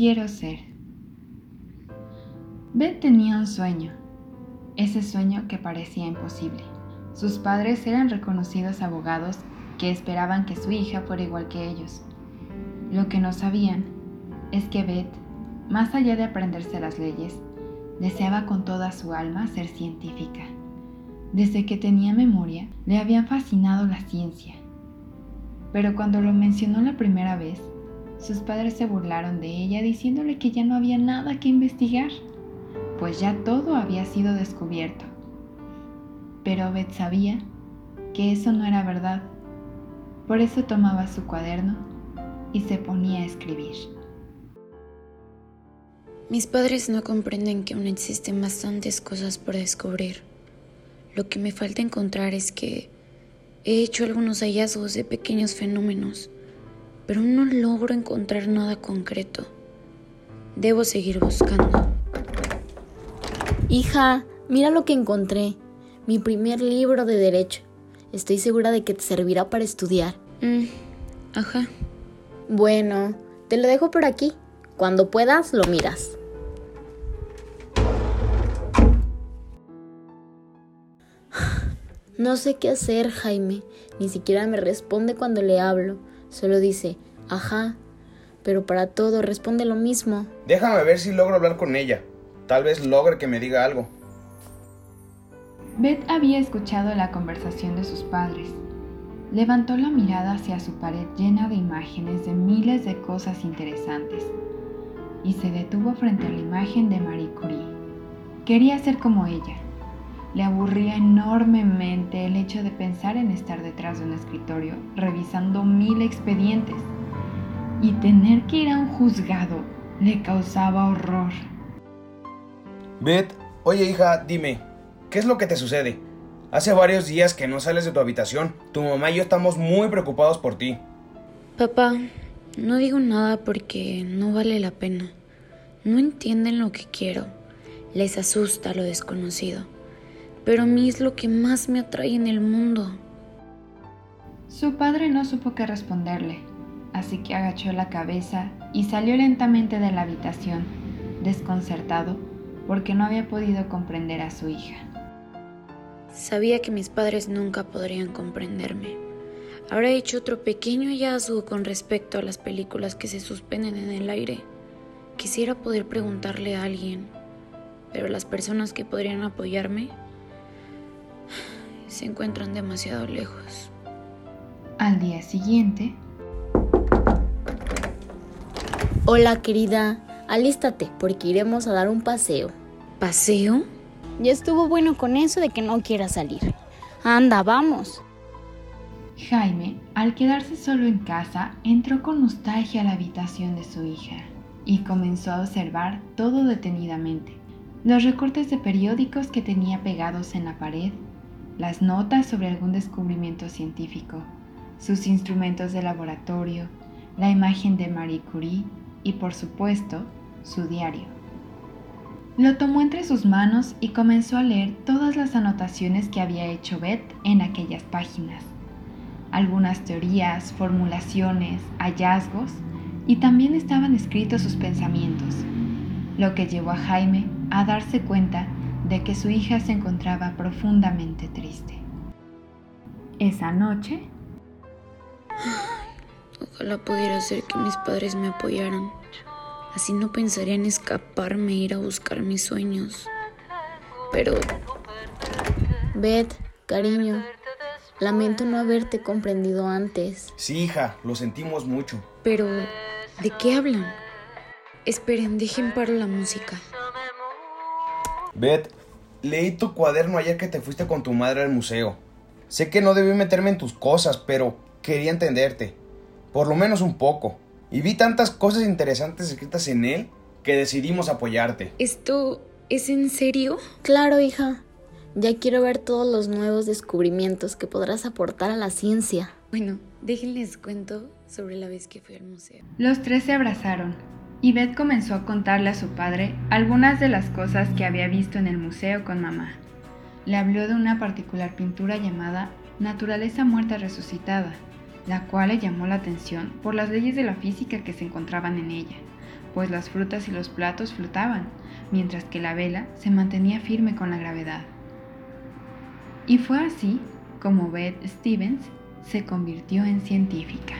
quiero ser. Beth tenía un sueño, ese sueño que parecía imposible. Sus padres eran reconocidos abogados que esperaban que su hija fuera igual que ellos. Lo que no sabían es que Beth, más allá de aprenderse las leyes, deseaba con toda su alma ser científica. Desde que tenía memoria, le había fascinado la ciencia. Pero cuando lo mencionó la primera vez, sus padres se burlaron de ella diciéndole que ya no había nada que investigar, pues ya todo había sido descubierto. Pero Beth sabía que eso no era verdad. Por eso tomaba su cuaderno y se ponía a escribir. Mis padres no comprenden que aún existen bastantes cosas por descubrir. Lo que me falta encontrar es que he hecho algunos hallazgos de pequeños fenómenos, pero no logro encontrar nada concreto. Debo seguir buscando. Hija, mira lo que encontré. Mi primer libro de derecho. Estoy segura de que te servirá para estudiar. Mm, ajá. Bueno, te lo dejo por aquí. Cuando puedas, lo miras. No sé qué hacer, Jaime. Ni siquiera me responde cuando le hablo. Solo dice, ajá. Pero para todo responde lo mismo. Déjame ver si logro hablar con ella. Tal vez logre que me diga algo. Beth había escuchado la conversación de sus padres. Levantó la mirada hacia su pared llena de imágenes de miles de cosas interesantes y se detuvo frente a la imagen de Marie Curie. Quería ser como ella le aburría enormemente el hecho de pensar en estar detrás de un escritorio revisando mil expedientes y tener que ir a un juzgado le causaba horror. Beth, oye hija, dime, ¿qué es lo que te sucede? Hace varios días que no sales de tu habitación. Tu mamá y yo estamos muy preocupados por ti. Papá, no digo nada porque no vale la pena. No entienden lo que quiero. Les asusta lo desconocido pero a mí es lo que más me atrae en el mundo. Su padre no supo qué responderle, así que agachó la cabeza y salió lentamente de la habitación, desconcertado porque no había podido comprender a su hija. Sabía que mis padres nunca podrían comprenderme. Habrá hecho otro pequeño hallazgo con respecto a las películas que se suspenden en el aire. Quisiera poder preguntarle a alguien, pero las personas que podrían apoyarme se encuentran demasiado lejos. Al día siguiente... Hola querida, alístate porque iremos a dar un paseo. ¿Paseo? Ya estuvo bueno con eso de que no quieras salir. Anda, vamos. Jaime, al quedarse solo en casa, entró con nostalgia a la habitación de su hija y comenzó a observar todo detenidamente. Los recortes de periódicos que tenía pegados en la pared las notas sobre algún descubrimiento científico, sus instrumentos de laboratorio, la imagen de Marie Curie y por supuesto su diario. Lo tomó entre sus manos y comenzó a leer todas las anotaciones que había hecho Beth en aquellas páginas. Algunas teorías, formulaciones, hallazgos y también estaban escritos sus pensamientos, lo que llevó a Jaime a darse cuenta de que su hija se encontraba profundamente triste. Esa noche... Ojalá pudiera hacer que mis padres me apoyaran. Así no pensaría en escaparme e ir a buscar mis sueños. Pero... Beth, cariño, lamento no haberte comprendido antes. Sí, hija, lo sentimos mucho. Pero... ¿De qué hablan? Esperen, dejen para la música. Beth, Leí tu cuaderno ayer que te fuiste con tu madre al museo. Sé que no debí meterme en tus cosas, pero quería entenderte. Por lo menos un poco. Y vi tantas cosas interesantes escritas en él que decidimos apoyarte. ¿Esto es en serio? Claro, hija. Ya quiero ver todos los nuevos descubrimientos que podrás aportar a la ciencia. Bueno, déjenles cuento sobre la vez que fui al museo. Los tres se abrazaron y Beth comenzó a contarle a su padre algunas de las cosas que había visto en el museo con mamá. Le habló de una particular pintura llamada Naturaleza muerta resucitada, la cual le llamó la atención por las leyes de la física que se encontraban en ella, pues las frutas y los platos flotaban, mientras que la vela se mantenía firme con la gravedad. Y fue así como Beth Stevens se convirtió en científica.